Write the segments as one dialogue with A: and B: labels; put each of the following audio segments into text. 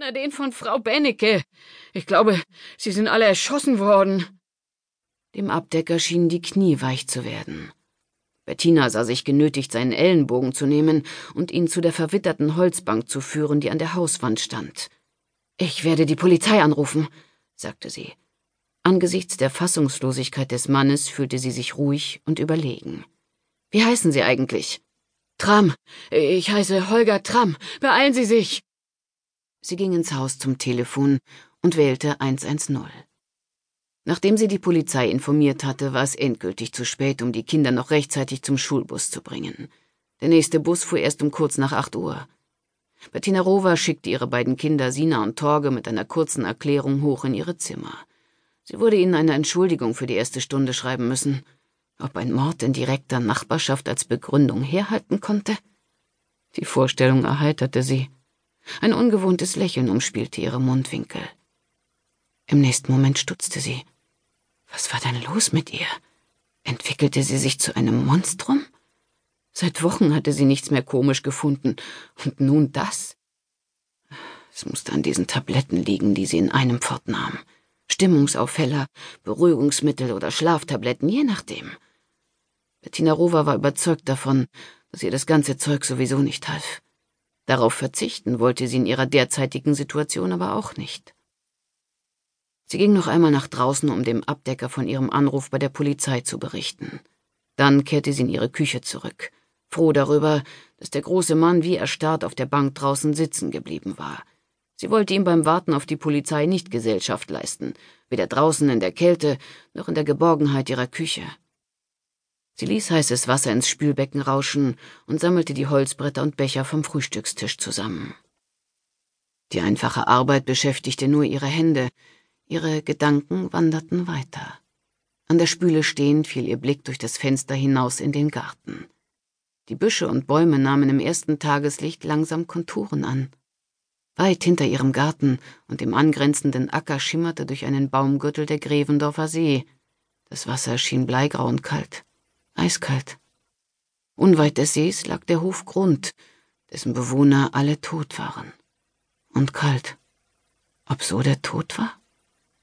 A: Na, den von Frau Bennecke. Ich glaube, sie sind alle erschossen worden. Dem Abdecker schienen die Knie weich zu werden. Bettina sah sich genötigt, seinen Ellenbogen zu nehmen und ihn zu der verwitterten Holzbank zu führen, die an der Hauswand stand. Ich werde die Polizei anrufen, sagte sie. Angesichts der Fassungslosigkeit des Mannes fühlte sie sich ruhig und überlegen. Wie heißen Sie eigentlich? Tram. Ich heiße Holger Tram. Beeilen Sie sich. Sie ging ins Haus zum Telefon und wählte 110. Nachdem sie die Polizei informiert hatte, war es endgültig zu spät, um die Kinder noch rechtzeitig zum Schulbus zu bringen. Der nächste Bus fuhr erst um kurz nach acht Uhr. Bettina Rover schickte ihre beiden Kinder Sina und Torge mit einer kurzen Erklärung hoch in ihre Zimmer. Sie würde ihnen eine Entschuldigung für die erste Stunde schreiben müssen. Ob ein Mord in direkter Nachbarschaft als Begründung herhalten konnte? Die Vorstellung erheiterte sie. Ein ungewohntes Lächeln umspielte ihre Mundwinkel. Im nächsten Moment stutzte sie. Was war denn los mit ihr? Entwickelte sie sich zu einem Monstrum? Seit Wochen hatte sie nichts mehr komisch gefunden. Und nun das? Es musste an diesen Tabletten liegen, die sie in einem fortnahm. Stimmungsaufheller, Beruhigungsmittel oder Schlaftabletten, je nachdem. Bettina Rover war überzeugt davon, dass ihr das ganze Zeug sowieso nicht half. Darauf verzichten wollte sie in ihrer derzeitigen Situation aber auch nicht. Sie ging noch einmal nach draußen, um dem Abdecker von ihrem Anruf bei der Polizei zu berichten. Dann kehrte sie in ihre Küche zurück, froh darüber, dass der große Mann wie erstarrt auf der Bank draußen sitzen geblieben war. Sie wollte ihm beim Warten auf die Polizei nicht Gesellschaft leisten, weder draußen in der Kälte noch in der Geborgenheit ihrer Küche. Sie ließ heißes Wasser ins Spülbecken rauschen und sammelte die Holzbretter und Becher vom Frühstückstisch zusammen. Die einfache Arbeit beschäftigte nur ihre Hände, Ihre Gedanken wanderten weiter. An der Spüle stehend fiel ihr Blick durch das Fenster hinaus in den Garten. Die Büsche und Bäume nahmen im ersten Tageslicht langsam Konturen an. Weit hinter ihrem Garten und dem angrenzenden Acker schimmerte durch einen Baumgürtel der Grevendorfer See. Das Wasser schien bleigrau und kalt, eiskalt. Unweit des Sees lag der Hof Grund, dessen Bewohner alle tot waren. Und kalt. Ob so der Tod war?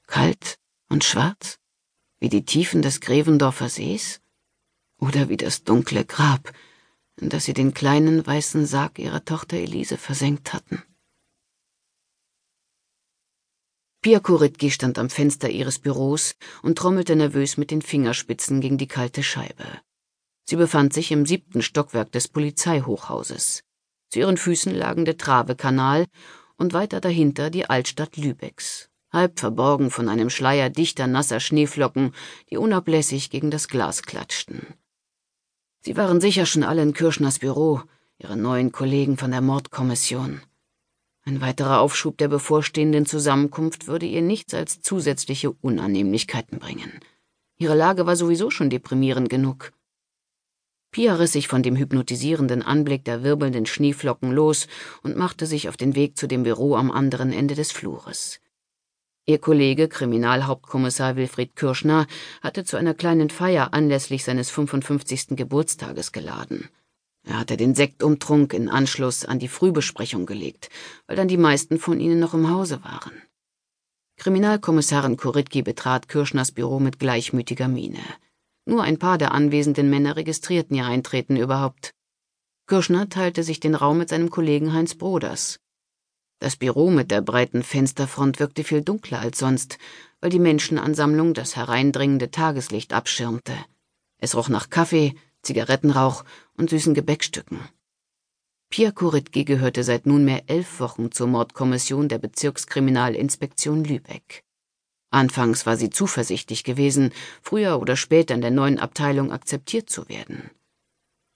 A: Kalt und schwarz, wie die Tiefen des Grevendorfer Sees? Oder wie das dunkle Grab, in das sie den kleinen weißen Sarg ihrer Tochter Elise versenkt hatten? Pia Koritki stand am Fenster ihres Büros und trommelte nervös mit den Fingerspitzen gegen die kalte Scheibe. Sie befand sich im siebten Stockwerk des Polizeihochhauses. Zu ihren Füßen lagen der Travekanal und weiter dahinter die Altstadt Lübecks halb verborgen von einem Schleier dichter nasser Schneeflocken, die unablässig gegen das Glas klatschten. Sie waren sicher schon alle in Kirschners Büro, ihre neuen Kollegen von der Mordkommission. Ein weiterer Aufschub der bevorstehenden Zusammenkunft würde ihr nichts als zusätzliche Unannehmlichkeiten bringen. Ihre Lage war sowieso schon deprimierend genug. Pia riss sich von dem hypnotisierenden Anblick der wirbelnden Schneeflocken los und machte sich auf den Weg zu dem Büro am anderen Ende des Flures. Ihr Kollege, Kriminalhauptkommissar Wilfried Kirschner, hatte zu einer kleinen Feier anlässlich seines 55. Geburtstages geladen. Er hatte den Sektumtrunk in Anschluss an die Frühbesprechung gelegt, weil dann die meisten von ihnen noch im Hause waren. Kriminalkommissarin Kuritki betrat Kirschners Büro mit gleichmütiger Miene. Nur ein paar der anwesenden Männer registrierten ihr Eintreten überhaupt. Kirschner teilte sich den Raum mit seinem Kollegen Heinz Broders. Das Büro mit der breiten Fensterfront wirkte viel dunkler als sonst, weil die Menschenansammlung das hereindringende Tageslicht abschirmte. Es roch nach Kaffee, Zigarettenrauch und süßen Gebäckstücken. Pia Kuritki gehörte seit nunmehr elf Wochen zur Mordkommission der Bezirkskriminalinspektion Lübeck. Anfangs war sie zuversichtlich gewesen, früher oder später in der neuen Abteilung akzeptiert zu werden.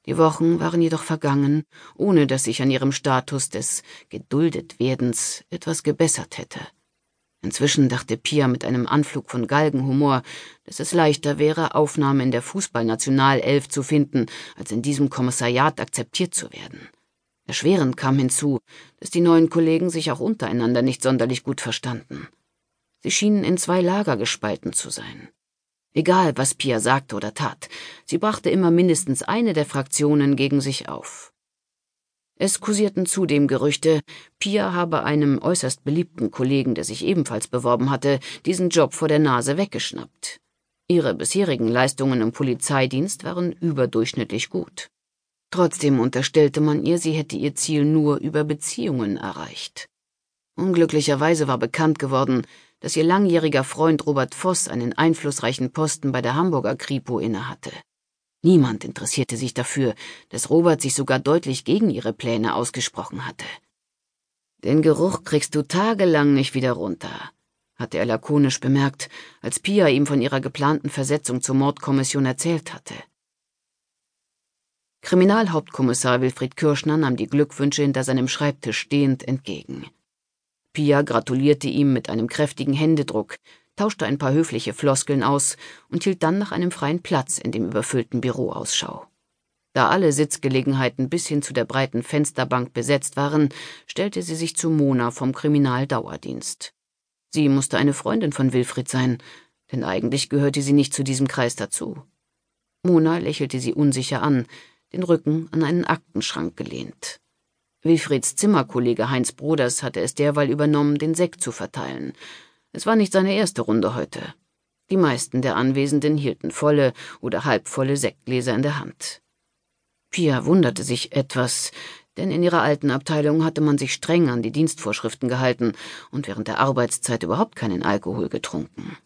A: Die Wochen waren jedoch vergangen, ohne dass sich an ihrem Status des Geduldetwerdens etwas gebessert hätte. Inzwischen dachte Pia mit einem Anflug von Galgenhumor, dass es leichter wäre, Aufnahme in der Fußballnationalelf zu finden, als in diesem Kommissariat akzeptiert zu werden. Erschwerend kam hinzu, dass die neuen Kollegen sich auch untereinander nicht sonderlich gut verstanden. Sie schienen in zwei Lager gespalten zu sein. Egal, was Pia sagte oder tat, sie brachte immer mindestens eine der Fraktionen gegen sich auf. Es kursierten zudem Gerüchte, Pia habe einem äußerst beliebten Kollegen, der sich ebenfalls beworben hatte, diesen Job vor der Nase weggeschnappt. Ihre bisherigen Leistungen im Polizeidienst waren überdurchschnittlich gut. Trotzdem unterstellte man ihr, sie hätte ihr Ziel nur über Beziehungen erreicht. Unglücklicherweise war bekannt geworden, dass ihr langjähriger Freund Robert Voss einen einflussreichen Posten bei der Hamburger Kripo innehatte. Niemand interessierte sich dafür, dass Robert sich sogar deutlich gegen ihre Pläne ausgesprochen hatte. Den Geruch kriegst du tagelang nicht wieder runter, hatte er lakonisch bemerkt, als Pia ihm von ihrer geplanten Versetzung zur Mordkommission erzählt hatte. Kriminalhauptkommissar Wilfried Kirschner nahm die Glückwünsche hinter seinem Schreibtisch stehend entgegen. Pia gratulierte ihm mit einem kräftigen Händedruck, tauschte ein paar höfliche Floskeln aus und hielt dann nach einem freien Platz in dem überfüllten Büro Ausschau. Da alle Sitzgelegenheiten bis hin zu der breiten Fensterbank besetzt waren, stellte sie sich zu Mona vom Kriminaldauerdienst. Sie musste eine Freundin von Wilfried sein, denn eigentlich gehörte sie nicht zu diesem Kreis dazu. Mona lächelte sie unsicher an, den Rücken an einen Aktenschrank gelehnt. Wilfrieds Zimmerkollege Heinz Broders hatte es derweil übernommen, den Sekt zu verteilen, es war nicht seine erste Runde heute. Die meisten der Anwesenden hielten volle oder halbvolle Sektgläser in der Hand. Pia wunderte sich etwas, denn in ihrer alten Abteilung hatte man sich streng an die Dienstvorschriften gehalten und während der Arbeitszeit überhaupt keinen Alkohol getrunken.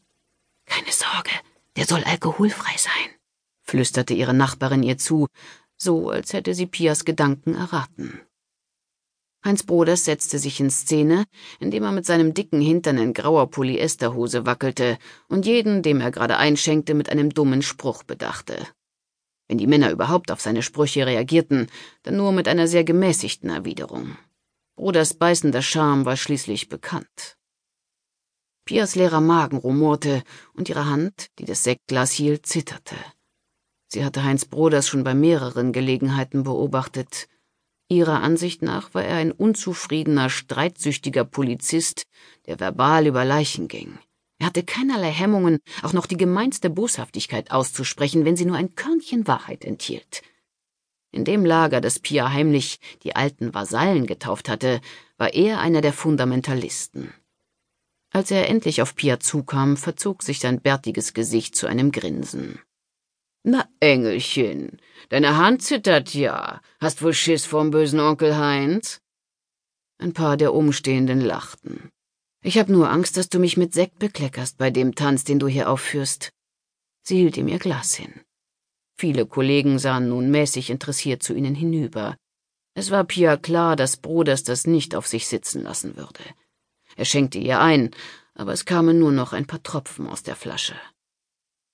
A: Keine Sorge, der soll alkoholfrei sein, flüsterte ihre Nachbarin ihr zu, so als hätte sie Pias Gedanken erraten. Heinz Broders setzte sich in Szene, indem er mit seinem dicken Hintern in grauer Polyesterhose wackelte und jeden, dem er gerade einschenkte, mit einem dummen Spruch bedachte. Wenn die Männer überhaupt auf seine Sprüche reagierten, dann nur mit einer sehr gemäßigten Erwiderung. Broders beißender Charme war schließlich bekannt. Pias leerer Magen rumorte und ihre Hand, die das Sektglas hielt, zitterte. Sie hatte Heinz Broders schon bei mehreren Gelegenheiten beobachtet, Ihrer Ansicht nach war er ein unzufriedener, streitsüchtiger Polizist, der verbal über Leichen ging. Er hatte keinerlei Hemmungen, auch noch die gemeinste Boshaftigkeit auszusprechen, wenn sie nur ein Körnchen Wahrheit enthielt. In dem Lager, das Pia heimlich die alten Vasallen getauft hatte, war er einer der Fundamentalisten. Als er endlich auf Pia zukam, verzog sich sein bärtiges Gesicht zu einem Grinsen. Na, Engelchen, deine Hand zittert ja. Hast wohl Schiss vorm bösen Onkel Heinz? Ein paar der Umstehenden lachten. Ich hab nur Angst, dass du mich mit Sekt bekleckerst bei dem Tanz, den du hier aufführst. Sie hielt ihm ihr Glas hin. Viele Kollegen sahen nun mäßig interessiert zu ihnen hinüber. Es war Pia klar, dass Broders das nicht auf sich sitzen lassen würde. Er schenkte ihr ein, aber es kamen nur noch ein paar Tropfen aus der Flasche.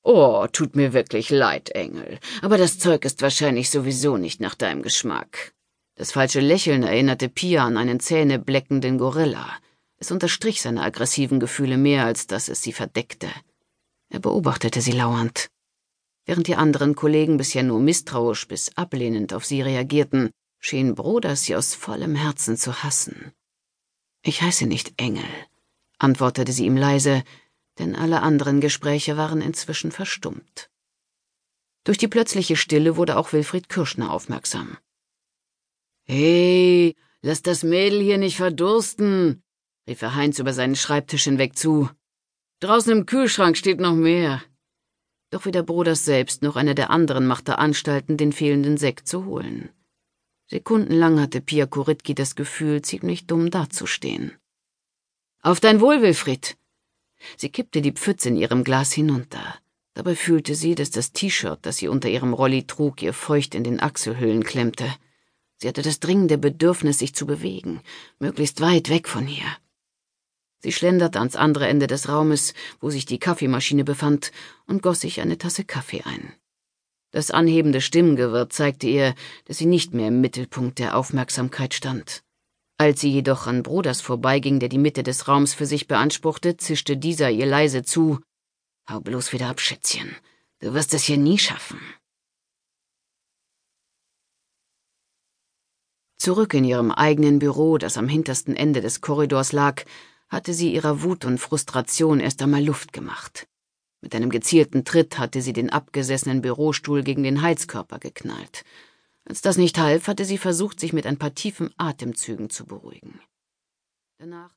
A: Oh, tut mir wirklich leid, Engel, aber das Zeug ist wahrscheinlich sowieso nicht nach deinem Geschmack. Das falsche Lächeln erinnerte Pia an einen zähnebleckenden Gorilla. Es unterstrich seine aggressiven Gefühle mehr, als dass es sie verdeckte. Er beobachtete sie lauernd. Während die anderen Kollegen bisher nur misstrauisch bis ablehnend auf sie reagierten, schien Broders sie aus vollem Herzen zu hassen. Ich heiße nicht Engel, antwortete sie ihm leise, denn alle anderen Gespräche waren inzwischen verstummt. Durch die plötzliche Stille wurde auch Wilfried Kirschner aufmerksam. Hey, lass das Mädel hier nicht verdursten, rief er Heinz über seinen Schreibtisch hinweg zu. Draußen im Kühlschrank steht noch mehr. Doch weder Broders selbst noch einer der anderen machte Anstalten, den fehlenden Sekt zu holen. Sekundenlang hatte Pia Koritki das Gefühl, ziemlich dumm dazustehen. Auf dein Wohl, Wilfried, Sie kippte die Pfütze in ihrem Glas hinunter. Dabei fühlte sie, dass das T-Shirt, das sie unter ihrem Rolli trug, ihr feucht in den Achselhöhlen klemmte. Sie hatte das dringende Bedürfnis, sich zu bewegen, möglichst weit weg von hier. Sie schlenderte ans andere Ende des Raumes, wo sich die Kaffeemaschine befand, und goss sich eine Tasse Kaffee ein. Das anhebende Stimmengewirr zeigte ihr, dass sie nicht mehr im Mittelpunkt der Aufmerksamkeit stand. Als sie jedoch an Broders vorbeiging, der die Mitte des Raums für sich beanspruchte, zischte dieser ihr leise zu Hau bloß wieder ab, Schätzchen. Du wirst es hier nie schaffen. Zurück in ihrem eigenen Büro, das am hintersten Ende des Korridors lag, hatte sie ihrer Wut und Frustration erst einmal Luft gemacht. Mit einem gezielten Tritt hatte sie den abgesessenen Bürostuhl gegen den Heizkörper geknallt. Als das nicht half, hatte sie versucht, sich mit ein paar tiefen Atemzügen zu beruhigen. Danach